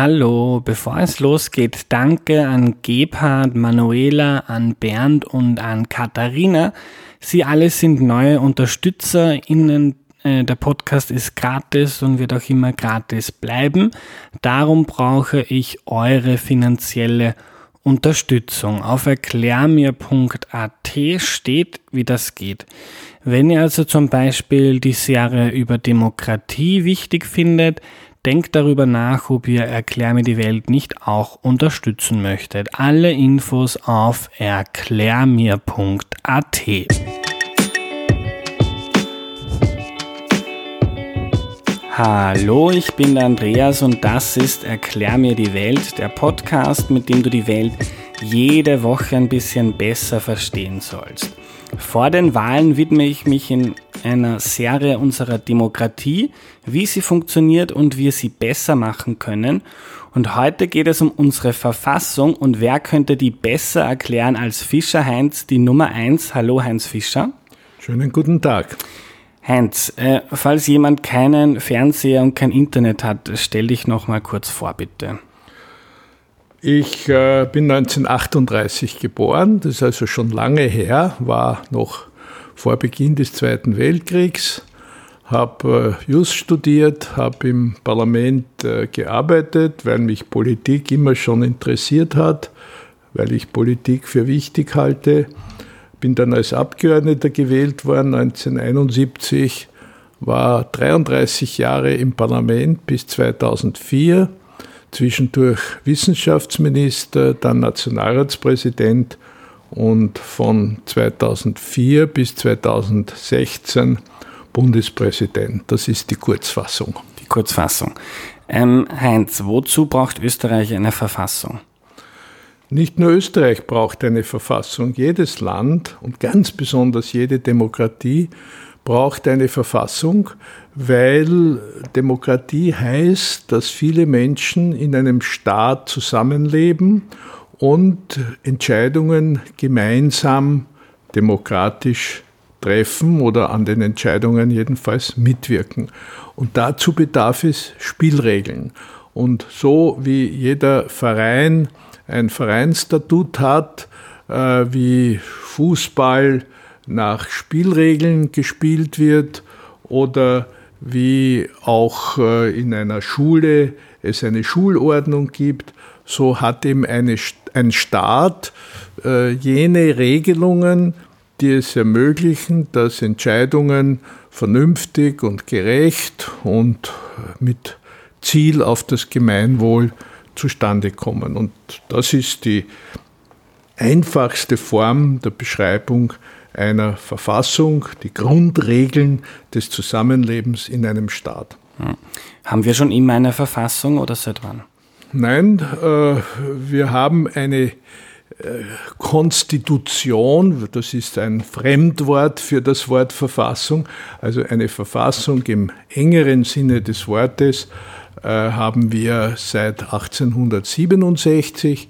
Hallo, bevor es losgeht, danke an Gebhard, Manuela, an Bernd und an Katharina. Sie alle sind neue UnterstützerInnen. Äh, der Podcast ist gratis und wird auch immer gratis bleiben. Darum brauche ich eure finanzielle Unterstützung. Auf erklärmir.at steht, wie das geht. Wenn ihr also zum Beispiel die Serie über Demokratie wichtig findet, Denkt darüber nach, ob ihr Erklär mir die Welt nicht auch unterstützen möchtet. Alle Infos auf erklärmir.at. Hallo, ich bin der Andreas und das ist Erklär mir die Welt, der Podcast, mit dem du die Welt jede Woche ein bisschen besser verstehen sollst. Vor den Wahlen widme ich mich in einer Serie unserer Demokratie, wie sie funktioniert und wie wir sie besser machen können. Und heute geht es um unsere Verfassung und wer könnte die besser erklären als Fischer Heinz, die Nummer eins. Hallo Heinz Fischer. Schönen guten Tag. Heinz, äh, falls jemand keinen Fernseher und kein Internet hat, stell dich noch mal kurz vor, bitte. Ich äh, bin 1938 geboren, das ist also schon lange her, war noch vor Beginn des Zweiten Weltkriegs, habe äh, Just studiert, habe im Parlament äh, gearbeitet, weil mich Politik immer schon interessiert hat, weil ich Politik für wichtig halte. Bin dann als Abgeordneter gewählt worden 1971, war 33 Jahre im Parlament bis 2004 zwischendurch Wissenschaftsminister, dann Nationalratspräsident und von 2004 bis 2016 Bundespräsident. Das ist die Kurzfassung. Die Kurzfassung. Ähm, Heinz, wozu braucht Österreich eine Verfassung? Nicht nur Österreich braucht eine Verfassung. Jedes Land und ganz besonders jede Demokratie braucht eine Verfassung, weil Demokratie heißt, dass viele Menschen in einem Staat zusammenleben und Entscheidungen gemeinsam demokratisch treffen oder an den Entscheidungen jedenfalls mitwirken. Und dazu bedarf es Spielregeln. Und so wie jeder Verein ein Vereinsstatut hat, äh, wie Fußball nach Spielregeln gespielt wird oder wie auch äh, in einer Schule es eine Schulordnung gibt, so hat eben eine, ein Staat äh, jene Regelungen, die es ermöglichen, dass Entscheidungen vernünftig und gerecht und mit Ziel auf das Gemeinwohl zustande kommen. Und das ist die einfachste Form der Beschreibung einer Verfassung, die Grundregeln des Zusammenlebens in einem Staat. Hm. Haben wir schon immer eine Verfassung oder seit wann? Nein, äh, wir haben eine äh, Konstitution, das ist ein Fremdwort für das Wort Verfassung, also eine Verfassung im engeren Sinne des Wortes äh, haben wir seit 1867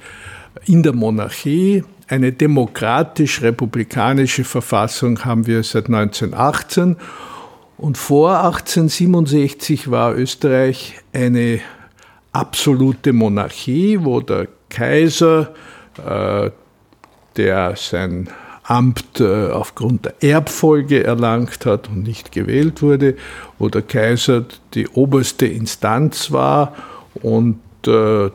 in der Monarchie eine demokratisch-republikanische Verfassung haben wir seit 1918 und vor 1867 war Österreich eine absolute Monarchie, wo der Kaiser, äh, der sein Amt äh, aufgrund der Erbfolge erlangt hat und nicht gewählt wurde, wo der Kaiser die oberste Instanz war und äh,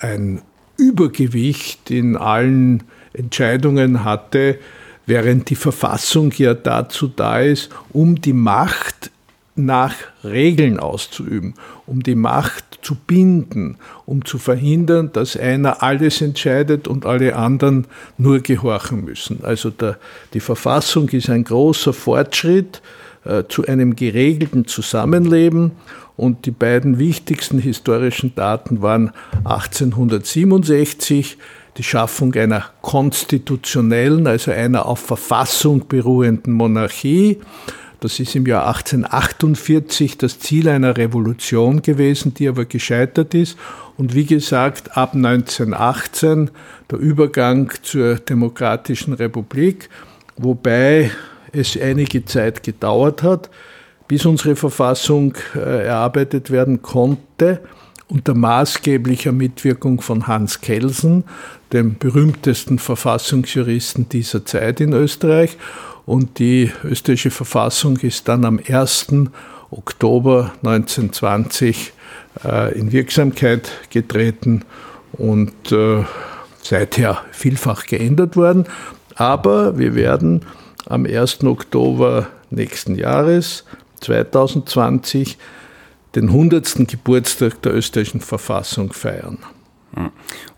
ein Übergewicht in allen Entscheidungen hatte, während die Verfassung ja dazu da ist, um die Macht nach Regeln auszuüben, um die Macht zu binden, um zu verhindern, dass einer alles entscheidet und alle anderen nur gehorchen müssen. Also der, die Verfassung ist ein großer Fortschritt äh, zu einem geregelten Zusammenleben und die beiden wichtigsten historischen Daten waren 1867 die Schaffung einer konstitutionellen, also einer auf Verfassung beruhenden Monarchie. Das ist im Jahr 1848 das Ziel einer Revolution gewesen, die aber gescheitert ist. Und wie gesagt, ab 1918 der Übergang zur demokratischen Republik, wobei es einige Zeit gedauert hat, bis unsere Verfassung äh, erarbeitet werden konnte unter maßgeblicher Mitwirkung von Hans Kelsen, dem berühmtesten Verfassungsjuristen dieser Zeit in Österreich. Und die österreichische Verfassung ist dann am 1. Oktober 1920 äh, in Wirksamkeit getreten und äh, seither vielfach geändert worden. Aber wir werden am 1. Oktober nächsten Jahres, 2020, den 100. Geburtstag der österreichischen Verfassung feiern.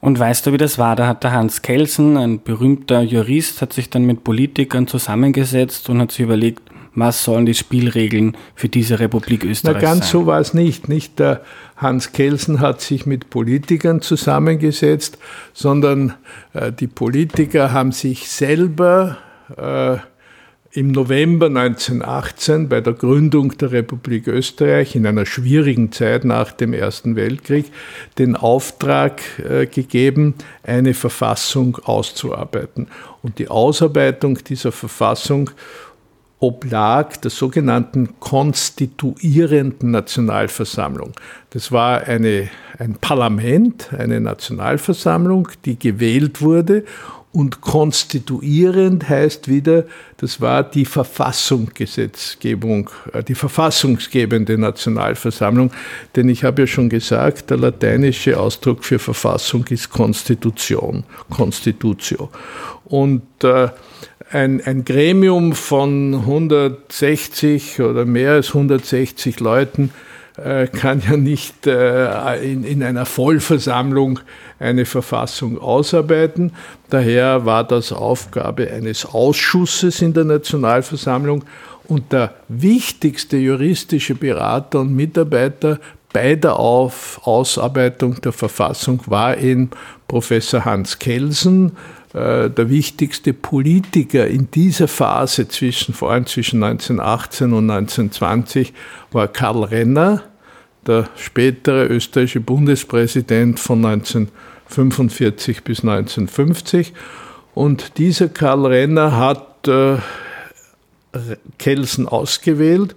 Und weißt du, wie das war? Da hat der Hans Kelsen, ein berühmter Jurist, hat sich dann mit Politikern zusammengesetzt und hat sich überlegt, was sollen die Spielregeln für diese Republik Österreich Na, ganz sein? so war es nicht. Nicht der Hans Kelsen hat sich mit Politikern zusammengesetzt, sondern äh, die Politiker haben sich selber äh, im November 1918 bei der Gründung der Republik Österreich in einer schwierigen Zeit nach dem Ersten Weltkrieg den Auftrag äh, gegeben, eine Verfassung auszuarbeiten. Und die Ausarbeitung dieser Verfassung oblag der sogenannten konstituierenden Nationalversammlung. Das war eine, ein Parlament, eine Nationalversammlung, die gewählt wurde und konstituierend heißt wieder, das war die Verfassungsgesetzgebung, äh, die verfassungsgebende Nationalversammlung. Denn ich habe ja schon gesagt, der lateinische Ausdruck für Verfassung ist Konstitution, Constitutio. Und äh, ein, ein Gremium von 160 oder mehr als 160 Leuten kann ja nicht äh, in, in einer Vollversammlung eine Verfassung ausarbeiten. Daher war das Aufgabe eines Ausschusses in der Nationalversammlung und der wichtigste juristische Berater und Mitarbeiter bei der Ausarbeitung der Verfassung war eben Professor Hans Kelsen, äh, der wichtigste Politiker in dieser Phase zwischen, vor allem zwischen 1918 und 1920 war Karl Renner, der spätere österreichische Bundespräsident von 1945 bis 1950. Und dieser Karl Renner hat äh, Kelsen ausgewählt,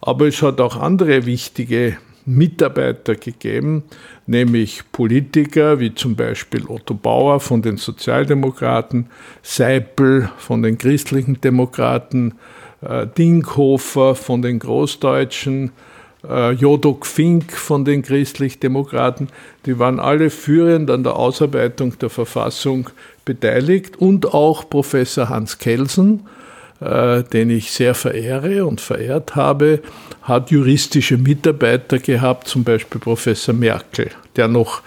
aber es hat auch andere wichtige Mitarbeiter gegeben, nämlich Politiker wie zum Beispiel Otto Bauer von den Sozialdemokraten, Seipel von den christlichen Demokraten, äh, Dinkhofer von den Großdeutschen, äh, Jodok Fink von den Christlich-Demokraten, die waren alle führend an der Ausarbeitung der Verfassung beteiligt und auch Professor Hans Kelsen, äh, den ich sehr verehre und verehrt habe, hat juristische Mitarbeiter gehabt, zum Beispiel Professor Merkel, der noch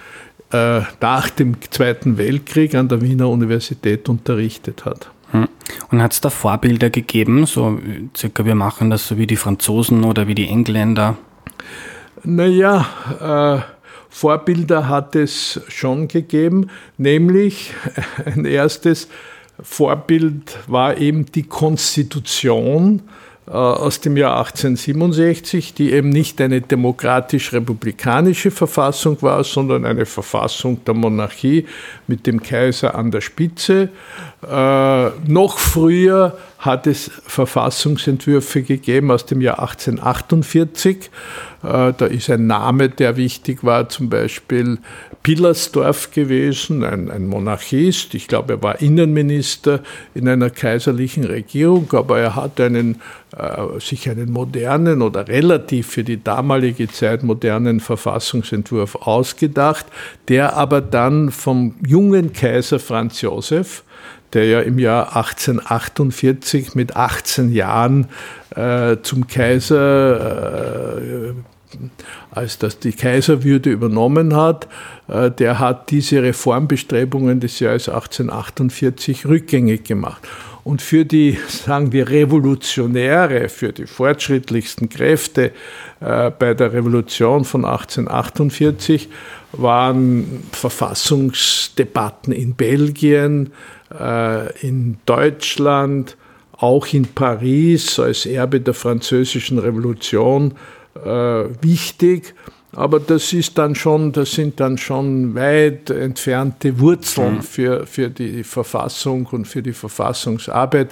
äh, nach dem Zweiten Weltkrieg an der Wiener Universität unterrichtet hat. Hm. Und hat es da Vorbilder gegeben, so circa wir machen das so wie die Franzosen oder wie die Engländer? Naja, äh, Vorbilder hat es schon gegeben, nämlich ein erstes Vorbild war eben die Konstitution äh, aus dem Jahr 1867, die eben nicht eine demokratisch-republikanische Verfassung war, sondern eine Verfassung der Monarchie mit dem Kaiser an der Spitze. Äh, noch früher hat es Verfassungsentwürfe gegeben aus dem Jahr 1848. Äh, da ist ein Name, der wichtig war, zum Beispiel Pillersdorf gewesen, ein, ein Monarchist. Ich glaube, er war Innenminister in einer kaiserlichen Regierung, aber er hat einen, äh, sich einen modernen oder relativ für die damalige Zeit modernen Verfassungsentwurf ausgedacht, der aber dann vom jungen Kaiser Franz Josef der ja im Jahr 1848 mit 18 Jahren äh, zum Kaiser, äh, als das die Kaiserwürde übernommen hat, äh, der hat diese Reformbestrebungen des Jahres 1848 rückgängig gemacht. Und für die, sagen wir, Revolutionäre, für die fortschrittlichsten Kräfte äh, bei der Revolution von 1848 waren Verfassungsdebatten in Belgien, äh, in Deutschland, auch in Paris als Erbe der französischen Revolution wichtig. Aber das ist dann schon, das sind dann schon weit entfernte Wurzeln mhm. für, für die Verfassung und für die Verfassungsarbeit.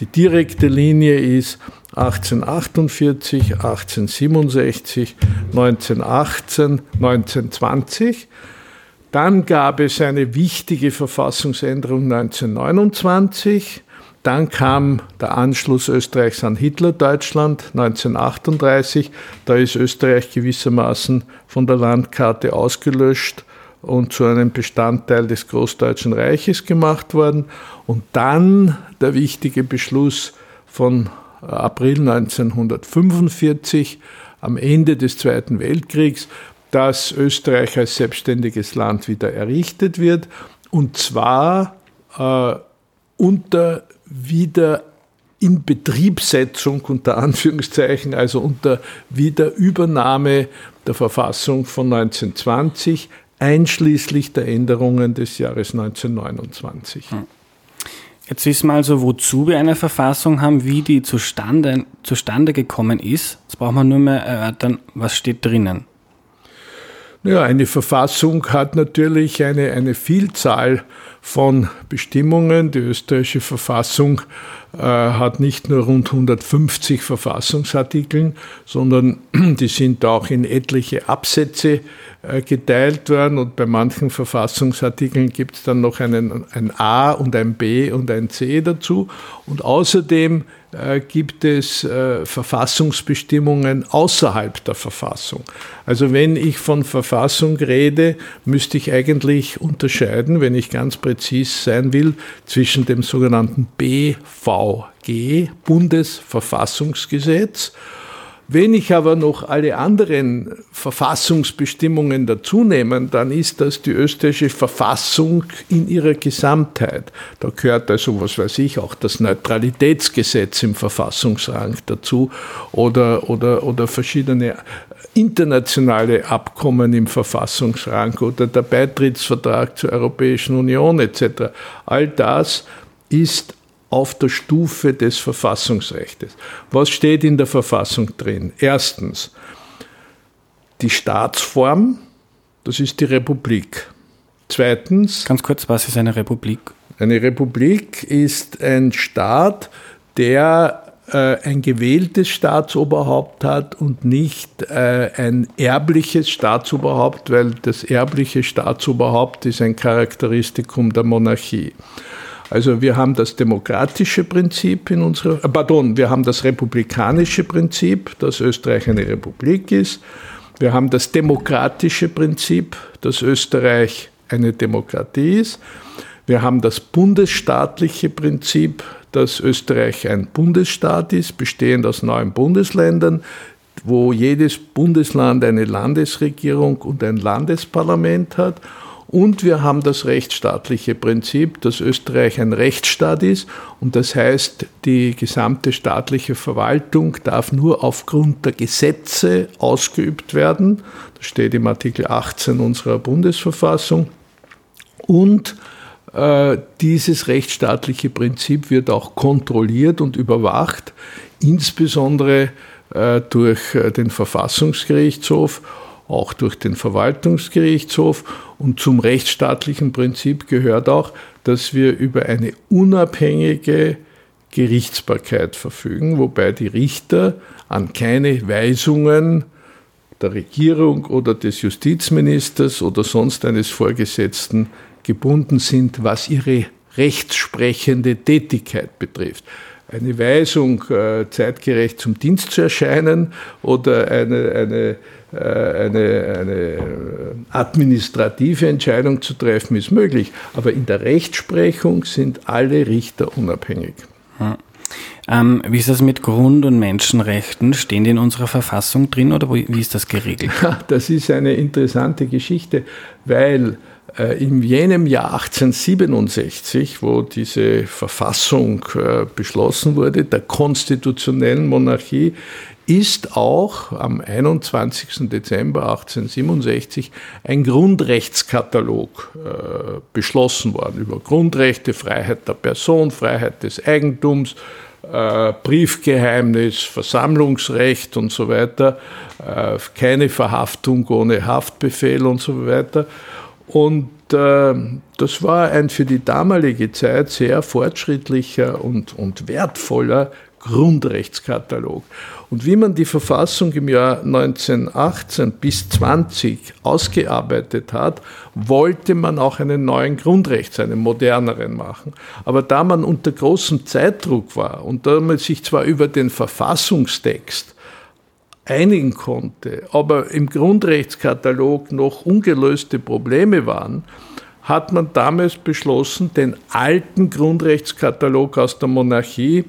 Die direkte Linie ist 1848, 1867, 1918, 1920. Dann gab es eine wichtige Verfassungsänderung 1929. Dann kam der Anschluss Österreichs an Hitlerdeutschland 1938. Da ist Österreich gewissermaßen von der Landkarte ausgelöscht und zu einem Bestandteil des Großdeutschen Reiches gemacht worden. Und dann der wichtige Beschluss von April 1945 am Ende des Zweiten Weltkriegs, dass Österreich als selbstständiges Land wieder errichtet wird. Und zwar äh, unter wieder in Betriebssetzung unter Anführungszeichen, also unter Wiederübernahme der Verfassung von 1920, einschließlich der Änderungen des Jahres 1929. Hm. Jetzt wissen wir also, wozu wir eine Verfassung haben, wie die zustande, zustande gekommen ist. Jetzt brauchen wir nur mehr erörtern, was steht drinnen. Ja, eine Verfassung hat natürlich eine, eine Vielzahl von Bestimmungen. Die österreichische Verfassung äh, hat nicht nur rund 150 Verfassungsartikel, sondern die sind auch in etliche Absätze äh, geteilt worden und bei manchen Verfassungsartikeln gibt es dann noch einen, ein A und ein B und ein C dazu. Und außerdem gibt es äh, Verfassungsbestimmungen außerhalb der Verfassung. Also wenn ich von Verfassung rede, müsste ich eigentlich unterscheiden, wenn ich ganz präzis sein will, zwischen dem sogenannten BVG, Bundesverfassungsgesetz, wenn ich aber noch alle anderen Verfassungsbestimmungen dazu nehme, dann ist das die österreichische Verfassung in ihrer Gesamtheit. Da gehört also, was weiß ich, auch das Neutralitätsgesetz im Verfassungsrang dazu oder, oder, oder verschiedene internationale Abkommen im Verfassungsrang oder der Beitrittsvertrag zur Europäischen Union etc. All das ist auf der Stufe des Verfassungsrechts. Was steht in der Verfassung drin? Erstens, die Staatsform, das ist die Republik. Zweitens. Ganz kurz, was ist eine Republik? Eine Republik ist ein Staat, der äh, ein gewähltes Staatsoberhaupt hat und nicht äh, ein erbliches Staatsoberhaupt, weil das erbliche Staatsoberhaupt ist ein Charakteristikum der Monarchie. Also wir haben das demokratische Prinzip in unserer, äh, pardon, wir haben das republikanische Prinzip, dass Österreich eine Republik ist. Wir haben das demokratische Prinzip, dass Österreich eine Demokratie ist. Wir haben das bundesstaatliche Prinzip, dass Österreich ein Bundesstaat ist, bestehend aus neun Bundesländern, wo jedes Bundesland eine Landesregierung und ein Landesparlament hat. Und wir haben das rechtsstaatliche Prinzip, dass Österreich ein Rechtsstaat ist und das heißt, die gesamte staatliche Verwaltung darf nur aufgrund der Gesetze ausgeübt werden. Das steht im Artikel 18 unserer Bundesverfassung. Und äh, dieses rechtsstaatliche Prinzip wird auch kontrolliert und überwacht, insbesondere äh, durch äh, den Verfassungsgerichtshof auch durch den Verwaltungsgerichtshof. Und zum rechtsstaatlichen Prinzip gehört auch, dass wir über eine unabhängige Gerichtsbarkeit verfügen, wobei die Richter an keine Weisungen der Regierung oder des Justizministers oder sonst eines Vorgesetzten gebunden sind, was ihre rechtssprechende Tätigkeit betrifft eine Weisung, äh, zeitgerecht zum Dienst zu erscheinen oder eine, eine, eine, eine administrative Entscheidung zu treffen, ist möglich. Aber in der Rechtsprechung sind alle Richter unabhängig. Hm. Ähm, wie ist das mit Grund- und Menschenrechten? Stehen die in unserer Verfassung drin oder wie ist das geregelt? Das ist eine interessante Geschichte, weil äh, in jenem Jahr 1867, wo diese Verfassung äh, beschlossen wurde, der konstitutionellen Monarchie, ist auch am 21. Dezember 1867 ein Grundrechtskatalog äh, beschlossen worden über Grundrechte, Freiheit der Person, Freiheit des Eigentums, Briefgeheimnis, Versammlungsrecht und so weiter, keine Verhaftung ohne Haftbefehl und so weiter. Und äh, das war ein für die damalige Zeit sehr fortschrittlicher und, und wertvoller Grundrechtskatalog. Und wie man die Verfassung im Jahr 1918 bis 20 ausgearbeitet hat, wollte man auch einen neuen Grundrechts, einen moderneren machen. Aber da man unter großem Zeitdruck war und da man sich zwar über den Verfassungstext einigen konnte, aber im Grundrechtskatalog noch ungelöste Probleme waren, hat man damals beschlossen, den alten Grundrechtskatalog aus der Monarchie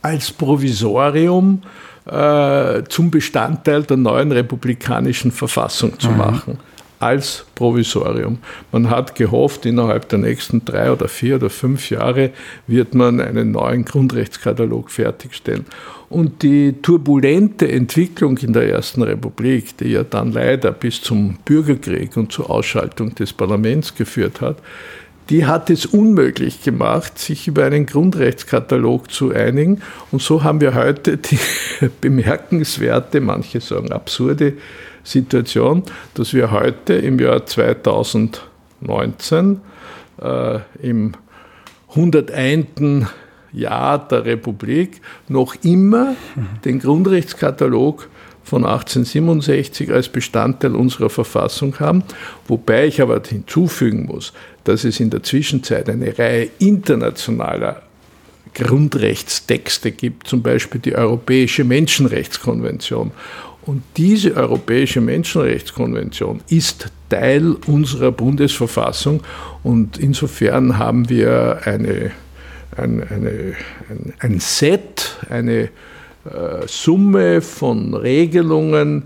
als Provisorium äh, zum Bestandteil der neuen republikanischen Verfassung zu mhm. Als Provisorium. Man hat gehofft, innerhalb der nächsten drei oder vier oder fünf Jahre wird man einen neuen Grundrechtskatalog fertigstellen. Und die turbulente Entwicklung in der Ersten Republik, die ja dann leider bis zum Bürgerkrieg und zur Ausschaltung des Parlaments geführt hat, die hat es unmöglich gemacht, sich über einen Grundrechtskatalog zu einigen. Und so haben wir heute die bemerkenswerte, manche sagen absurde Situation, dass wir heute im Jahr 2019 äh, im 101. Jahr der Republik noch immer den Grundrechtskatalog von 1867 als Bestandteil unserer Verfassung haben, wobei ich aber hinzufügen muss, dass es in der Zwischenzeit eine Reihe internationaler Grundrechtstexte gibt, zum Beispiel die Europäische Menschenrechtskonvention. Und diese Europäische Menschenrechtskonvention ist Teil unserer Bundesverfassung und insofern haben wir eine, ein, eine, ein, ein Set, eine äh, Summe von Regelungen,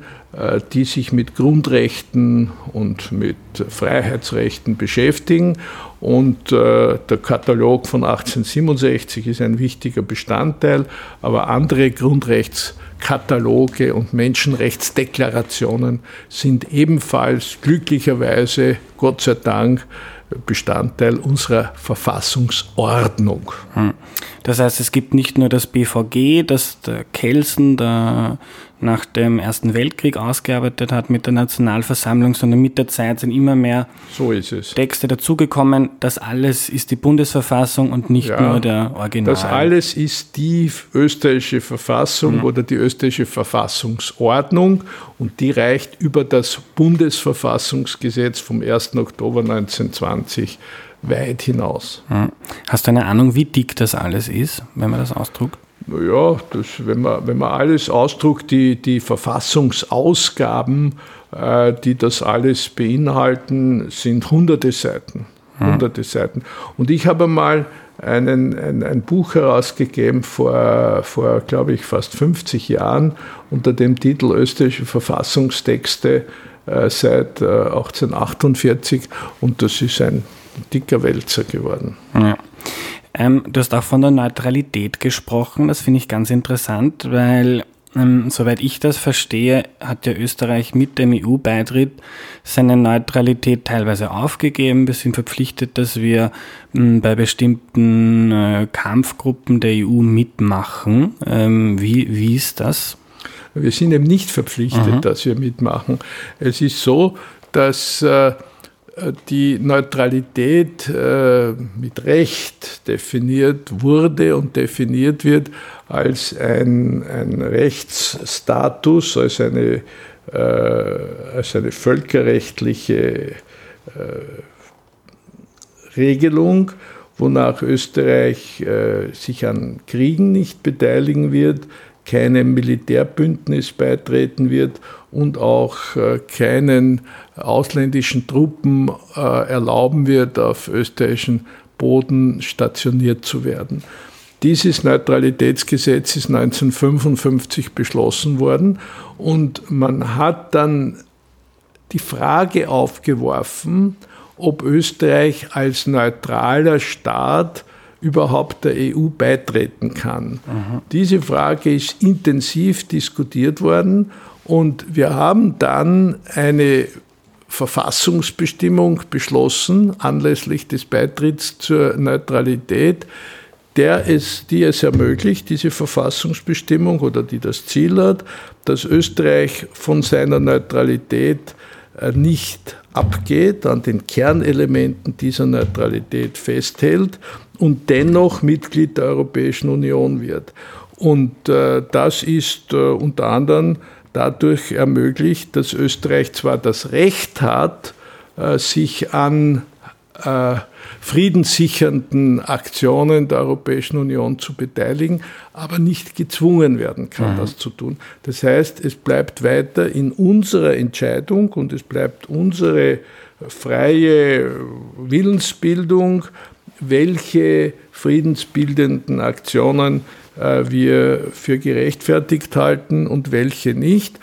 die sich mit Grundrechten und mit Freiheitsrechten beschäftigen. Und äh, der Katalog von 1867 ist ein wichtiger Bestandteil, aber andere Grundrechtskataloge und Menschenrechtsdeklarationen sind ebenfalls glücklicherweise, Gott sei Dank, Bestandteil unserer Verfassungsordnung. Hm. Das heißt, es gibt nicht nur das BVG, das der Kelsen der nach dem Ersten Weltkrieg ausgearbeitet hat mit der Nationalversammlung, sondern mit der Zeit sind immer mehr so Texte dazugekommen. Das alles ist die Bundesverfassung und nicht ja, nur der Original. Das alles ist die österreichische Verfassung mhm. oder die österreichische Verfassungsordnung und die reicht über das Bundesverfassungsgesetz vom 1. Oktober 1920 weit hinaus. Mhm. Hast du eine Ahnung, wie dick das alles ist, wenn man das ausdruckt? Naja, das, wenn, man, wenn man alles ausdruckt, die, die Verfassungsausgaben, äh, die das alles beinhalten, sind hunderte Seiten. Hm. Hunderte Seiten. Und ich habe mal einen, ein, ein Buch herausgegeben vor, vor, glaube ich, fast 50 Jahren unter dem Titel Österreichische Verfassungstexte äh, seit äh, 1848 und das ist ein dicker Wälzer geworden. Ja. Ähm, du hast auch von der Neutralität gesprochen. Das finde ich ganz interessant, weil ähm, soweit ich das verstehe, hat ja Österreich mit dem EU-Beitritt seine Neutralität teilweise aufgegeben. Wir sind verpflichtet, dass wir ähm, bei bestimmten äh, Kampfgruppen der EU mitmachen. Ähm, wie, wie ist das? Wir sind eben nicht verpflichtet, mhm. dass wir mitmachen. Es ist so, dass äh, die Neutralität äh, mit Recht definiert wurde und definiert wird als ein, ein Rechtsstatus, als eine, äh, als eine völkerrechtliche äh, Regelung, wonach Österreich äh, sich an Kriegen nicht beteiligen wird, keinem Militärbündnis beitreten wird und auch äh, keinen ausländischen Truppen äh, erlauben wird, auf österreichischen Boden stationiert zu werden. Dieses Neutralitätsgesetz ist 1955 beschlossen worden und man hat dann die Frage aufgeworfen, ob Österreich als neutraler Staat überhaupt der EU beitreten kann. Aha. Diese Frage ist intensiv diskutiert worden und wir haben dann eine Verfassungsbestimmung beschlossen, anlässlich des Beitritts zur Neutralität, der es, die es ermöglicht, diese Verfassungsbestimmung oder die das Ziel hat, dass Österreich von seiner Neutralität nicht abgeht, an den Kernelementen dieser Neutralität festhält und dennoch Mitglied der Europäischen Union wird. Und äh, das ist äh, unter anderem dadurch ermöglicht, dass Österreich zwar das Recht hat, äh, sich an äh, friedenssichernden Aktionen der Europäischen Union zu beteiligen, aber nicht gezwungen werden kann, mhm. das zu tun. Das heißt, es bleibt weiter in unserer Entscheidung und es bleibt unsere freie Willensbildung, welche friedensbildenden Aktionen äh, wir für gerechtfertigt halten und welche nicht.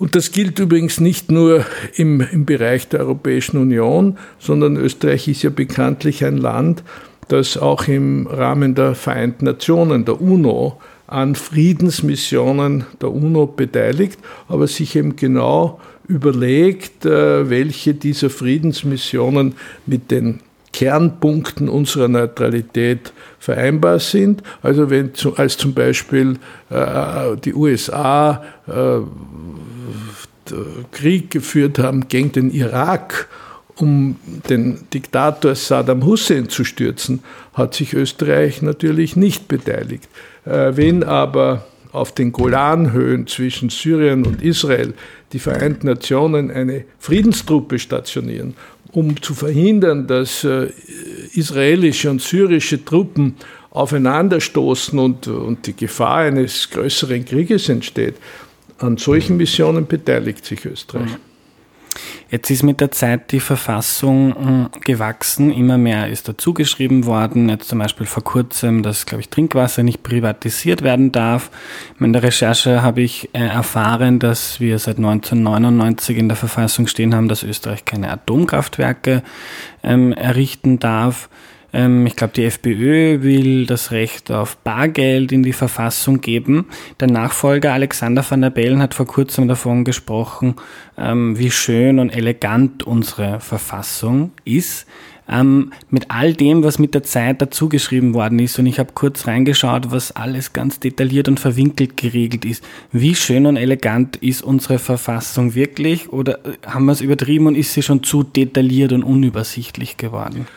Und das gilt übrigens nicht nur im, im Bereich der Europäischen Union, sondern Österreich ist ja bekanntlich ein Land, das auch im Rahmen der Vereinten Nationen, der UNO, an Friedensmissionen der UNO beteiligt, aber sich eben genau überlegt, äh, welche dieser Friedensmissionen mit den Kernpunkten unserer Neutralität vereinbar sind. Also wenn als zum Beispiel äh, die USA äh, Krieg geführt haben gegen den Irak, um den Diktator Saddam Hussein zu stürzen, hat sich Österreich natürlich nicht beteiligt. Äh, wenn aber auf den Golanhöhen zwischen Syrien und Israel die Vereinten Nationen eine Friedenstruppe stationieren, um zu verhindern, dass äh, israelische und syrische Truppen aufeinanderstoßen und, und die Gefahr eines größeren Krieges entsteht, an solchen Missionen beteiligt sich Österreich. Jetzt ist mit der Zeit die Verfassung hm, gewachsen, immer mehr ist dazugeschrieben worden. Jetzt zum Beispiel vor kurzem, dass, glaube ich, Trinkwasser nicht privatisiert werden darf. In der Recherche habe ich äh, erfahren, dass wir seit 1999 in der Verfassung stehen haben, dass Österreich keine Atomkraftwerke ähm, errichten darf. Ähm, ich glaube, die FPÖ will das Recht auf Bargeld in die Verfassung geben. Der Nachfolger Alexander van der Bellen hat vor kurzem davon gesprochen, ähm, wie schön und elegant unsere Verfassung ist. Ähm, mit all dem, was mit der Zeit dazugeschrieben worden ist. Und ich habe kurz reingeschaut, was alles ganz detailliert und verwinkelt geregelt ist. Wie schön und elegant ist unsere Verfassung wirklich? Oder äh, haben wir es übertrieben und ist sie schon zu detailliert und unübersichtlich geworden?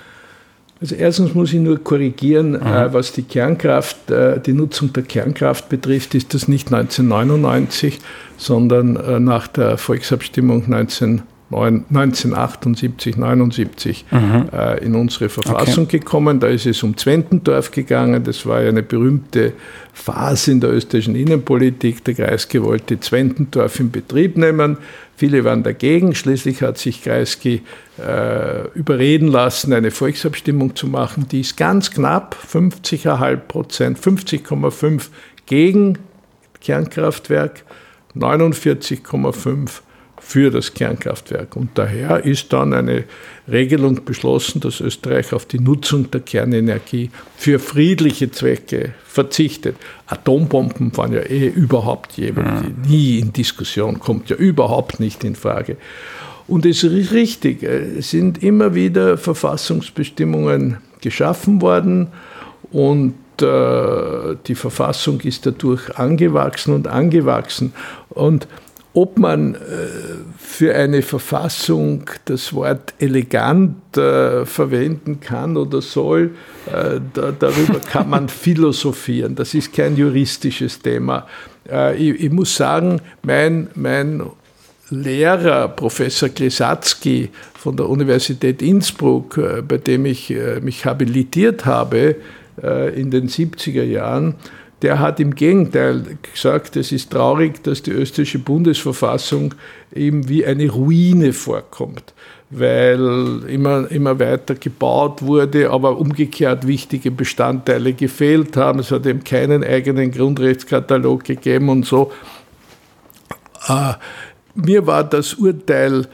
Also erstens muss ich nur korrigieren, äh, was die Kernkraft, äh, die Nutzung der Kernkraft betrifft, ist das nicht 1999, sondern äh, nach der Volksabstimmung 19, 1978, 79 mhm. Äh, in unsere Verfassung okay. gekommen. Da ist es um Zwentendorf gegangen. Das war ja eine berühmte Phase in der österreichischen Innenpolitik. Der Kreisky wollte Zwentendorf in Betrieb nehmen. Viele waren dagegen. Schließlich hat sich Kreisky äh, überreden lassen, eine Volksabstimmung zu machen. Die ist ganz knapp, 50,5 Prozent, 50,5 gegen Kernkraftwerk, 49,5 für das Kernkraftwerk. Und daher ist dann eine Regelung beschlossen, dass Österreich auf die Nutzung der Kernenergie für friedliche Zwecke verzichtet. Atombomben waren ja eh überhaupt nie in Diskussion, kommt ja überhaupt nicht in Frage. Und es ist richtig, es sind immer wieder Verfassungsbestimmungen geschaffen worden und äh, die Verfassung ist dadurch angewachsen und angewachsen. Und ob man äh, für eine Verfassung das Wort elegant äh, verwenden kann oder soll, äh, da, darüber kann man philosophieren. Das ist kein juristisches Thema. Ich, muss sagen, mein, mein Lehrer, Professor Klesatzky von der Universität Innsbruck, bei dem ich mich habilitiert habe in den 70er Jahren, der hat im Gegenteil gesagt, es ist traurig, dass die österreichische Bundesverfassung eben wie eine Ruine vorkommt, weil immer, immer weiter gebaut wurde, aber umgekehrt wichtige Bestandteile gefehlt haben. Es hat eben keinen eigenen Grundrechtskatalog gegeben und so. Äh, mir war das Urteil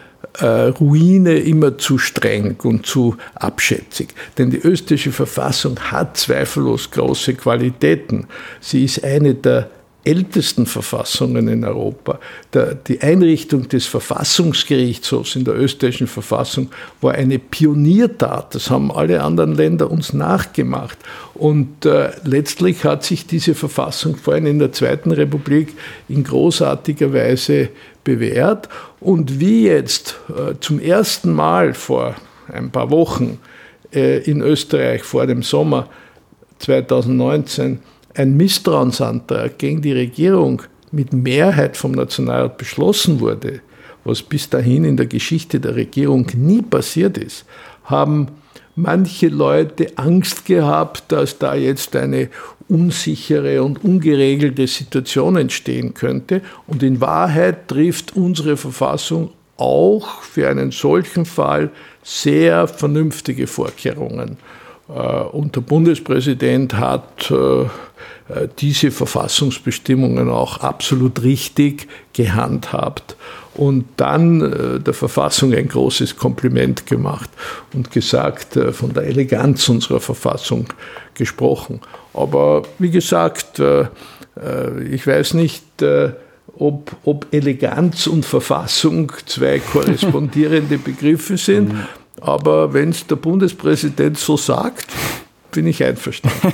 Ruine immer zu streng und zu abschätzig. Denn die österreichische Verfassung hat zweifellos große Qualitäten. Sie ist eine der ältesten Verfassungen in Europa. Der, die Einrichtung des Verfassungsgerichtshofs in der österreichischen Verfassung war eine Pioniertat. Das haben alle anderen Länder uns nachgemacht. Und äh, letztlich hat sich diese Verfassung vor allem in der Zweiten Republik in großartiger Weise bewährt. Und wie jetzt äh, zum ersten Mal vor ein paar Wochen äh, in Österreich vor dem Sommer 2019 ein Misstrauensantrag gegen die Regierung mit Mehrheit vom Nationalrat beschlossen wurde, was bis dahin in der Geschichte der Regierung nie passiert ist, haben manche Leute Angst gehabt, dass da jetzt eine unsichere und ungeregelte Situation entstehen könnte. Und in Wahrheit trifft unsere Verfassung auch für einen solchen Fall sehr vernünftige Vorkehrungen. Äh, und der Bundespräsident hat äh, diese Verfassungsbestimmungen auch absolut richtig gehandhabt und dann äh, der Verfassung ein großes Kompliment gemacht und gesagt, äh, von der Eleganz unserer Verfassung gesprochen. Aber wie gesagt, äh, ich weiß nicht, ob, ob Eleganz und Verfassung zwei korrespondierende Begriffe sind, mhm. aber wenn es der Bundespräsident so sagt, bin ich einverstanden.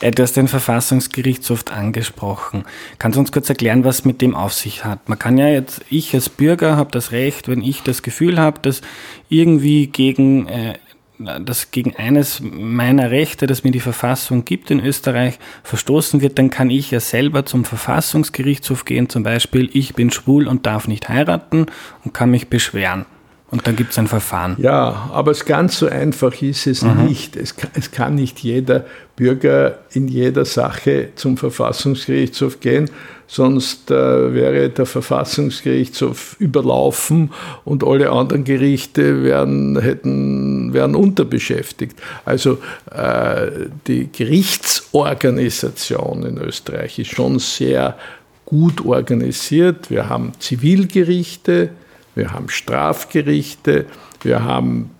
du hast den Verfassungsgerichtshof angesprochen. Kannst du uns kurz erklären, was mit dem auf sich hat? Man kann ja jetzt, ich als Bürger habe das Recht, wenn ich das Gefühl habe, dass irgendwie gegen, äh, dass gegen eines meiner Rechte, das mir die Verfassung gibt in Österreich, verstoßen wird, dann kann ich ja selber zum Verfassungsgerichtshof gehen, zum Beispiel, ich bin schwul und darf nicht heiraten und kann mich beschweren. Und dann gibt es ein Verfahren. Ja, aber es ganz so einfach ist es mhm. nicht. Es kann, es kann nicht jeder Bürger in jeder Sache zum Verfassungsgerichtshof gehen, sonst äh, wäre der Verfassungsgerichtshof überlaufen und alle anderen Gerichte wären, hätten, wären unterbeschäftigt. Also äh, die Gerichtsorganisation in Österreich ist schon sehr gut organisiert. Wir haben Zivilgerichte, wir haben Strafgerichte, wir haben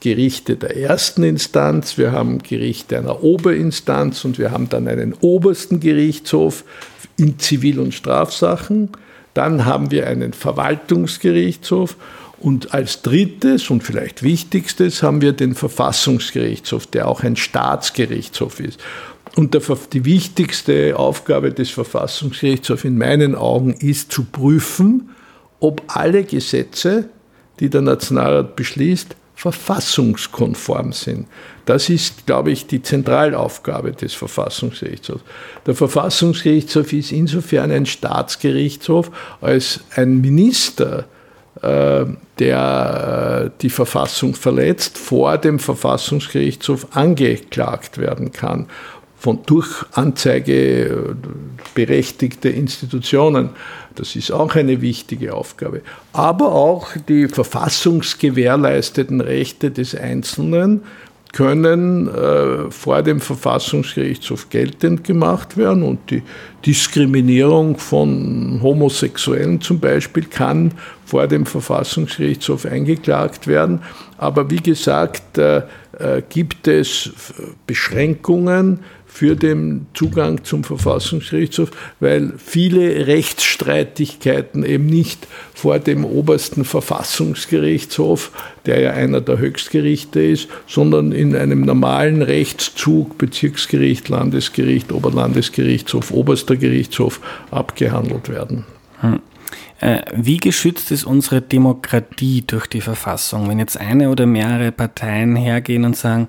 Gerichte der ersten Instanz, wir haben Gerichte einer Oberinstanz und wir haben dann einen obersten Gerichtshof in Zivil- und Strafsachen. Dann haben wir einen Verwaltungsgerichtshof und als drittes und vielleicht wichtigstes haben wir den Verfassungsgerichtshof, der auch ein Staatsgerichtshof ist. Und die wichtigste Aufgabe des Verfassungsgerichtshofs in meinen Augen ist zu prüfen, ob alle Gesetze, die der Nationalrat beschließt, verfassungskonform sind. Das ist, glaube ich, die Zentralaufgabe des Verfassungsgerichtshofs. Der Verfassungsgerichtshof ist insofern ein Staatsgerichtshof, als ein Minister, äh, der äh, die Verfassung verletzt, vor dem Verfassungsgerichtshof angeklagt werden kann von durch Anzeige berechtigte Institutionen. Das ist auch eine wichtige Aufgabe. Aber auch die verfassungsgewährleisteten Rechte des Einzelnen können äh, vor dem Verfassungsgerichtshof geltend gemacht werden und die Diskriminierung von Homosexuellen zum Beispiel kann vor dem Verfassungsgerichtshof eingeklagt werden. Aber wie gesagt, äh, äh, gibt es Beschränkungen für den Zugang zum Verfassungsgerichtshof, weil viele Rechtsstreitigkeiten eben nicht vor dem obersten Verfassungsgerichtshof, der ja einer der Höchstgerichte ist, sondern in einem normalen Rechtszug Bezirksgericht, Landesgericht, Oberlandesgerichtshof, oberster Gerichtshof abgehandelt werden. Hm. Äh, wie geschützt ist unsere Demokratie durch die Verfassung? Wenn jetzt eine oder mehrere Parteien hergehen und sagen,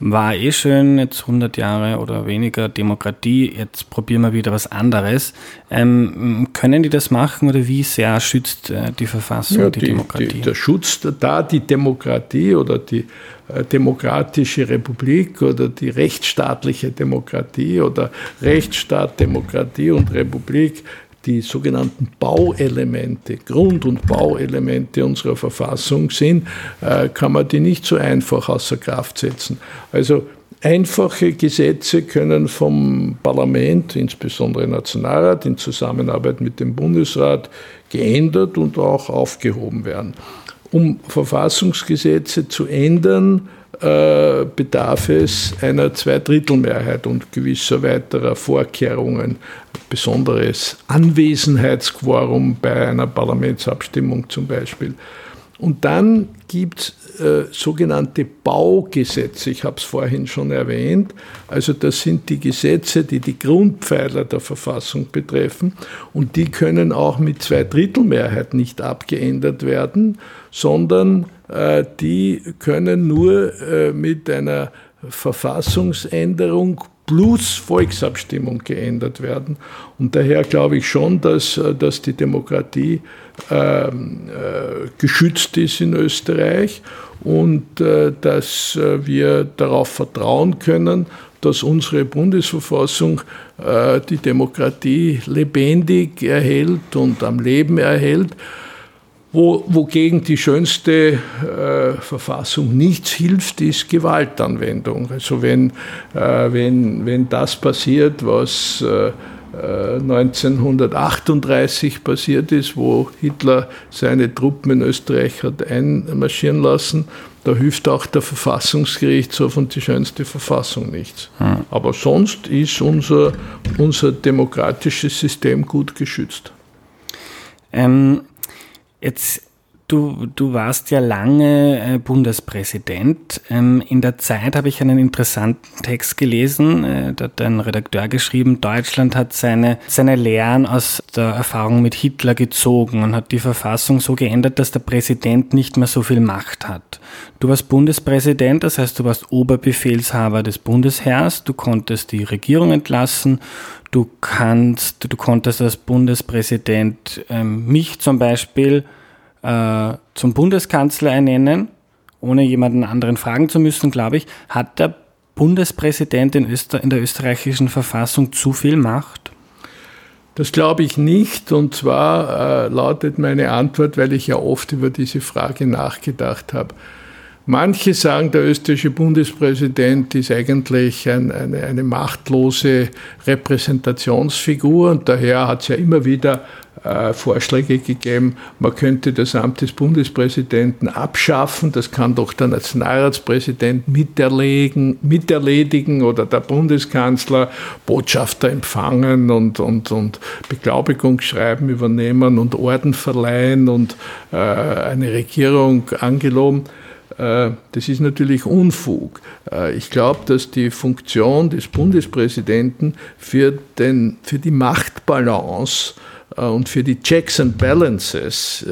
war eh schön, jetzt 100 Jahre oder weniger Demokratie, jetzt probieren wir wieder was anderes. Ähm, können die das machen oder wie sehr schützt äh, die Verfassung ja, die, die, Demokratie? Die, der Schutz da die Demokratie oder die äh, demokratische Republik oder die rechtsstaatliche Demokratie oder Rechtsstaat, Demokratie und Republik die sogenannten Bauelemente, Grund- und Bauelemente unserer Verfassung sind, äh, kann man die nicht so einfach außer Kraft setzen. Also einfache Gesetze können vom Parlament, insbesondere Nationalrat, in Zusammenarbeit mit dem Bundesrat geändert und auch aufgehoben werden. Um Verfassungsgesetze zu ändern, äh, bedarf es einer Zweidrittelmehrheit und gewisser weiterer Vorkehrungen, besonderes Anwesenheitsquorum bei einer Parlamentsabstimmung zum Beispiel. Und dann gibt es äh, sogenannte Baugesetze, ich habe es vorhin schon erwähnt. Also das sind die Gesetze, die die Grundpfeiler der Verfassung betreffen und die können auch mit Zweidrittelmehrheit nicht abgeändert werden, sondern äh, die können nur äh, mit einer Verfassungsänderung plus Volksabstimmung geändert werden. Und daher glaube ich schon, dass, dass die Demokratie ähm, äh, geschützt ist in Österreich und äh, dass äh, wir darauf vertrauen können, dass unsere Bundesverfassung äh, die Demokratie lebendig erhält und am Leben erhält. Wo, wogegen die schönste äh, Verfassung nichts hilft, ist Gewaltanwendung. Also wenn, äh, wenn, wenn das passiert, was äh, 1938 äh, passiert ist, wo Hitler seine Truppen in Österreich hat einmarschieren lassen, da hilft auch der Verfassungsgerichtshof und die schönste Verfassung nichts. Hm. Aber sonst ist unser, unser demokratisches System gut geschützt. Ähm, Jetzt, du, du warst ja lange äh, Bundespräsident. Ähm, in der Zeit habe ich einen interessanten Text gelesen. Äh, da hat ein Redakteur geschrieben, Deutschland hat seine, seine Lehren aus der Erfahrung mit Hitler gezogen und hat die Verfassung so geändert, dass der Präsident nicht mehr so viel Macht hat. Du warst Bundespräsident, das heißt, du warst Oberbefehlshaber des Bundesheers, du konntest die Regierung entlassen, Du kannst, du konntest als Bundespräsident ähm, mich zum Beispiel äh, zum Bundeskanzler ernennen, ohne jemanden anderen fragen zu müssen, glaube ich. Hat der Bundespräsident in, Öster in der österreichischen Verfassung zu viel Macht? Das glaube ich nicht. Und zwar äh, lautet meine Antwort, weil ich ja oft über diese Frage nachgedacht habe. Manche sagen, der österreichische Bundespräsident ist eigentlich ein, eine, eine, machtlose Repräsentationsfigur und daher hat es ja immer wieder äh, Vorschläge gegeben, man könnte das Amt des Bundespräsidenten abschaffen, das kann doch der Nationalratspräsident miterlegen, miterledigen oder der Bundeskanzler Botschafter empfangen und, und, und Beglaubigungsschreiben übernehmen und Orden verleihen und äh, eine Regierung angeloben. Äh, das ist natürlich Unfug. Äh, ich glaube, dass die Funktion des Bundespräsidenten für, den, für die Machtbalance äh, und für die Checks and Balances,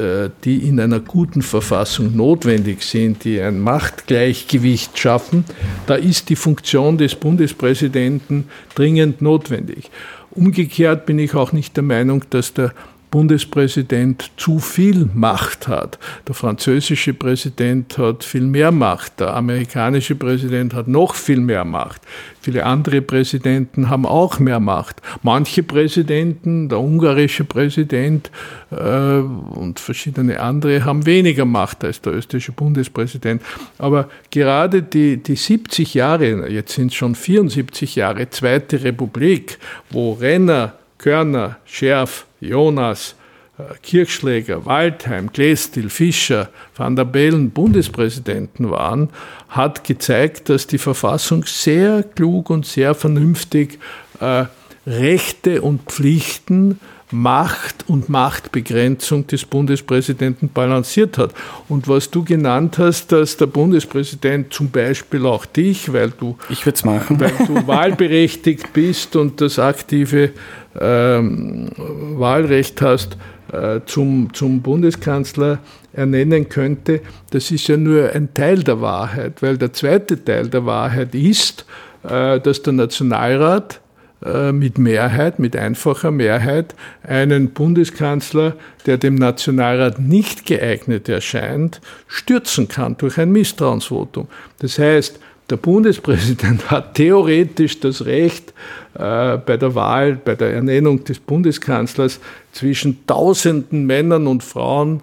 die in einer guten Verfassung notwendig sind, die ein Machtgleichgewicht schaffen, da ist die Funktion des Bundespräsidenten dringend notwendig. Umgekehrt bin ich auch nicht der Meinung, dass der Bundespräsident zu viel Macht hat. Der französische Präsident hat viel mehr Macht, der amerikanische Präsident hat noch viel mehr Macht. Viele andere Präsidenten haben auch mehr Macht. Manche Präsidenten, der ungarische Präsident äh, und verschiedene andere haben weniger Macht als der österreichische Bundespräsident. Aber gerade die, die 70 Jahre, jetzt sind es schon 74 Jahre, Zweite Republik, wo Renner, Körner, Scherf, Jonas, äh, Kirchschläger, Waldheim, Glestil, Fischer, Van der Bellen Bundespräsidenten waren, hat gezeigt, dass die Verfassung sehr klug und sehr vernünftig äh, Rechte und Pflichten Macht und Machtbegrenzung des Bundespräsidenten balanciert hat. Und was du genannt hast, dass der Bundespräsident zum Beispiel auch dich, weil du, ich machen. Weil du wahlberechtigt bist und das aktive ähm, Wahlrecht hast, äh, zum, zum Bundeskanzler ernennen könnte, das ist ja nur ein Teil der Wahrheit, weil der zweite Teil der Wahrheit ist, äh, dass der Nationalrat mit Mehrheit, mit einfacher Mehrheit, einen Bundeskanzler, der dem Nationalrat nicht geeignet erscheint, stürzen kann durch ein Misstrauensvotum. Das heißt, der Bundespräsident hat theoretisch das Recht, äh, bei der Wahl, bei der Ernennung des Bundeskanzlers zwischen tausenden Männern und Frauen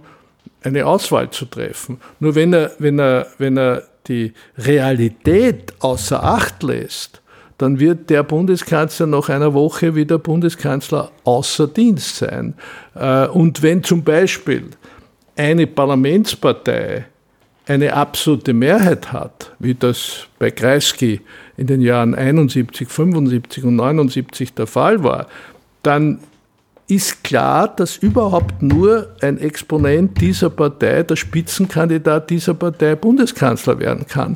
eine Auswahl zu treffen. Nur wenn er, wenn er, wenn er die Realität außer Acht lässt, dann wird der Bundeskanzler nach einer Woche wieder Bundeskanzler außer Dienst sein. Äh, und wenn zum Beispiel eine Parlamentspartei eine absolute Mehrheit hat, wie das bei Kreisky in den Jahren 71, 75 und 79 der Fall war, dann ist klar, dass überhaupt nur ein Exponent dieser Partei, der Spitzenkandidat dieser Partei Bundeskanzler werden kann.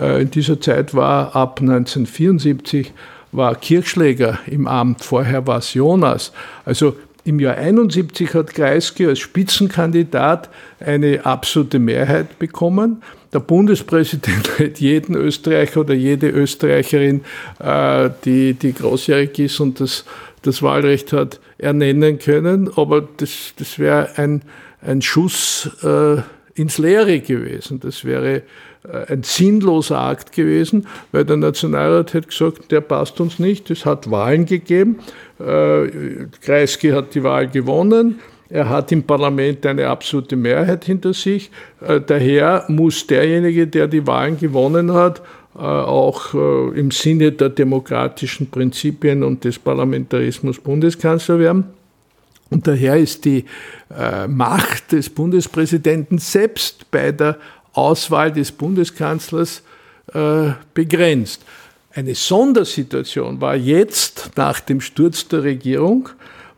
Äh, in dieser Zeit war ab 1974 war Kirchschläger im Amt, vorher war es Jonas. Also Im Jahr 71 hat Kreisky als Spitzenkandidat eine absolute Mehrheit bekommen. Der Bundespräsident hat jeden Österreicher oder jede Österreicherin, äh, die, die großjährig ist und das, das Wahlrecht hat, ernennen können. Aber das, das wäre ein, ein Schuss äh, ins Leere gewesen. Das wäre äh, ein sinnloser Akt gewesen, weil der Nationalrat hat gesagt, der passt uns nicht. Es hat Wahlen gegeben. Äh, Kreisky hat die Wahl gewonnen. Er hat im Parlament eine absolute Mehrheit hinter sich. Äh, daher muss derjenige, der die Wahlen gewonnen hat, auch im Sinne der demokratischen Prinzipien und des Parlamentarismus Bundeskanzler werden. Und daher ist die Macht des Bundespräsidenten selbst bei der Auswahl des Bundeskanzlers äh, begrenzt. Eine Sondersituation war jetzt nach dem Sturz der Regierung,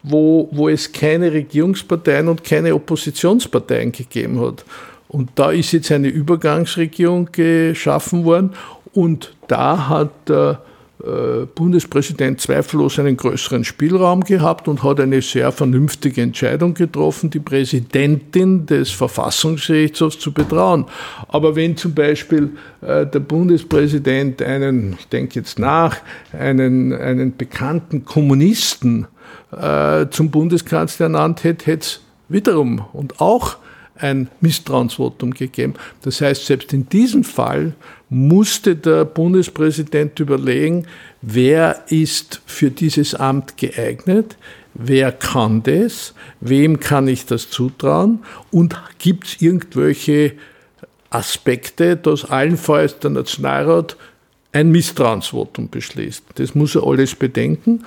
wo, wo es keine Regierungsparteien und keine Oppositionsparteien gegeben hat. Und da ist jetzt eine Übergangsregierung geschaffen worden und da hat der äh, Bundespräsident zweifellos einen größeren Spielraum gehabt und hat eine sehr vernünftige Entscheidung getroffen, die Präsidentin des Verfassungsgerichtshofs zu betrauen. Aber wenn zum Beispiel äh, der Bundespräsident einen, ich denke jetzt nach, einen, einen bekannten Kommunisten äh, zum Bundeskanzler ernannt hätte, hätte es wiederum und auch ein Misstrauensvotum gegeben. Das heißt, selbst in diesem Fall musste der Bundespräsident überlegen, wer ist für dieses Amt geeignet, wer kann das, wem kann ich das zutrauen und gibt es irgendwelche Aspekte, dass allenfalls der Nationalrat ein Misstrauensvotum beschließt. Das muss er alles bedenken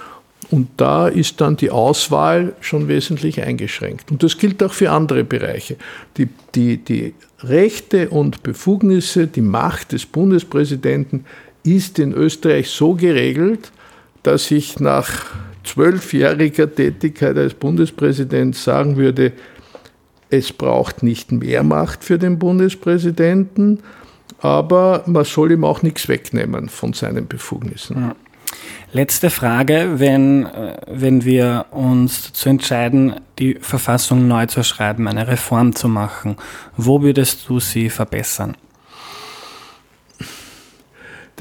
und da ist dann die Auswahl schon wesentlich eingeschränkt. Und das gilt auch für andere Bereiche. Die, die, die Rechte und Befugnisse, die Macht des Bundespräsidenten ist in Österreich so geregelt, dass ich nach zwölfjähriger Tätigkeit als Bundespräsident sagen würde, es braucht nicht mehr Macht für den Bundespräsidenten, aber man soll ihm auch nichts wegnehmen von seinen Befugnissen. Ja. Letzte Frage, wenn, äh, wenn wir uns dazu entscheiden, die Verfassung neu zu schreiben, eine Reform zu machen, wo würdest du sie verbessern?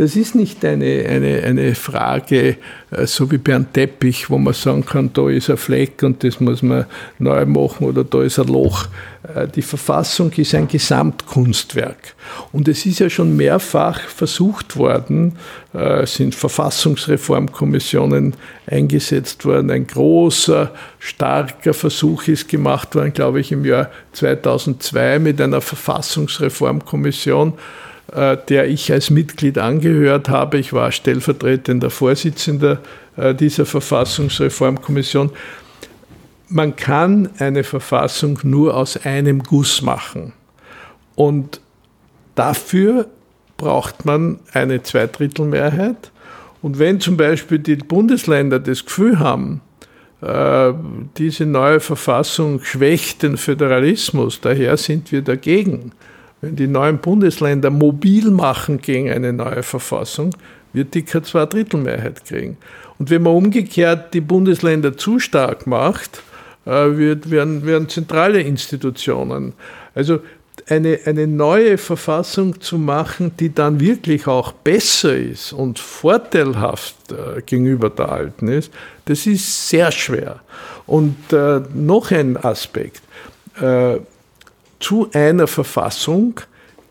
Das ist nicht eine, eine, eine Frage, äh, so wie Bernd Teppich, wo man sagen kann, da ist ein Fleck und das muss man neu machen oder da ist ein Loch. Äh, die Verfassung ist ein Gesamtkunstwerk. Und es ist ja schon mehrfach versucht worden, äh, sind Verfassungsreformkommissionen eingesetzt worden. Ein großer, starker Versuch ist gemacht worden, glaube ich, im Jahr 2002 mit einer Verfassungsreformkommission der ich als Mitglied angehört habe. Ich war stellvertretender Vorsitzender äh, dieser Verfassungsreformkommission. Man kann eine Verfassung nur aus einem Guss machen. Und dafür braucht man eine Zweidrittelmehrheit. Und wenn zum Beispiel die Bundesländer das Gefühl haben, äh, diese neue Verfassung schwächt den Föderalismus, daher sind wir dagegen, wenn die neuen Bundesländer mobil machen gegen eine neue Verfassung, wird die keine Zweidrittelmehrheit kriegen. Und wenn man umgekehrt die Bundesländer zu stark macht, äh, wird, werden, werden zentrale Institutionen. Also eine, eine neue Verfassung zu machen, die dann wirklich auch besser ist und vorteilhaft äh, gegenüber der alten ist, das ist sehr schwer. Und äh, noch ein Aspekt. Zu einer Verfassung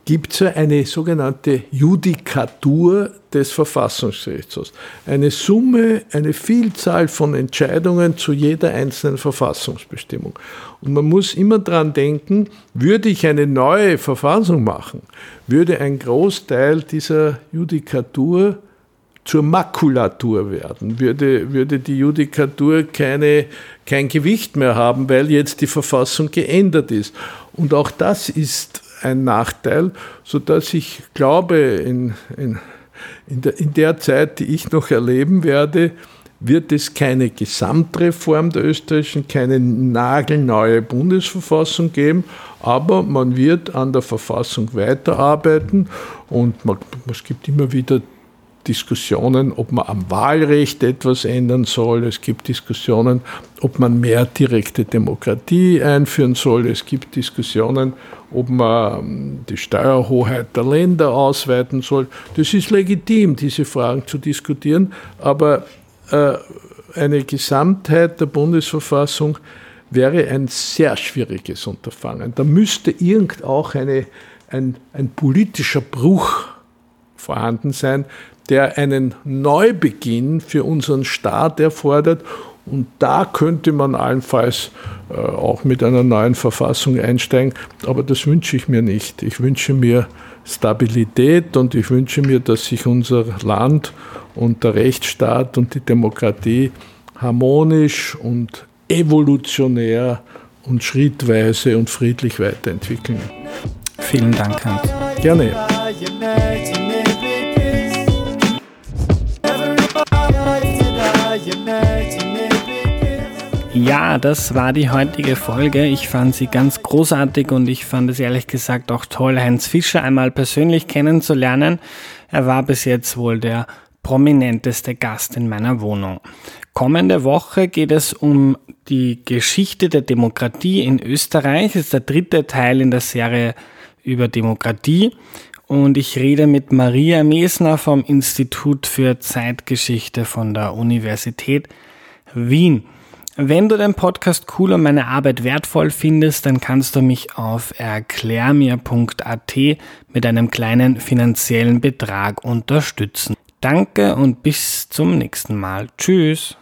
gibt es eine sogenannte Judikatur des Verfassungsgerichtshofs. Eine Summe, eine Vielzahl von Entscheidungen zu jeder einzelnen Verfassungsbestimmung. Und man muss immer daran denken, würde ich eine neue Verfassung machen, würde ein Großteil dieser Judikatur zur Makulatur werden, würde, würde die Judikatur keine, kein Gewicht mehr haben, weil jetzt die Verfassung geändert ist. Und auch das ist ein Nachteil, sodass ich glaube, in, in, in, der, in der Zeit, die ich noch erleben werde, wird es keine Gesamtreform der österreichischen, keine nagelneue Bundesverfassung geben, aber man wird an der Verfassung weiterarbeiten und man, es gibt immer wieder Diskussionen, ob man am Wahlrecht etwas ändern soll. Es gibt Diskussionen, ob man mehr direkte Demokratie einführen soll. Es gibt Diskussionen, ob man ähm, die Steuerhoheit der Länder ausweiten soll. Das ist legitim, diese Fragen zu diskutieren, aber äh, eine Gesamtheit der Bundesverfassung wäre ein sehr schwieriges Unterfangen. Da müsste irgend auch eine, ein, ein politischer Bruch vorhanden sein, der einen Neubeginn für unseren Staat erfordert. Und da könnte man allenfalls äh, auch mit einer neuen Verfassung einsteigen. Aber das wünsche ich mir nicht. Ich wünsche mir Stabilität und ich wünsche mir, dass sich unser Land und der Rechtsstaat und die Demokratie harmonisch und evolutionär und schrittweise und friedlich weiterentwickeln. Vielen Dank, Hans. Gerne. Ja, das war die heutige Folge. Ich fand sie ganz großartig und ich fand es ehrlich gesagt auch toll, Heinz Fischer einmal persönlich kennenzulernen. Er war bis jetzt wohl der prominenteste Gast in meiner Wohnung. Kommende Woche geht es um die Geschichte der Demokratie in Österreich. Das ist der dritte Teil in der Serie über Demokratie. Und ich rede mit Maria Mesner vom Institut für Zeitgeschichte von der Universität Wien. Wenn du den Podcast cool und meine Arbeit wertvoll findest, dann kannst du mich auf erklärmir.at mit einem kleinen finanziellen Betrag unterstützen. Danke und bis zum nächsten Mal. Tschüss.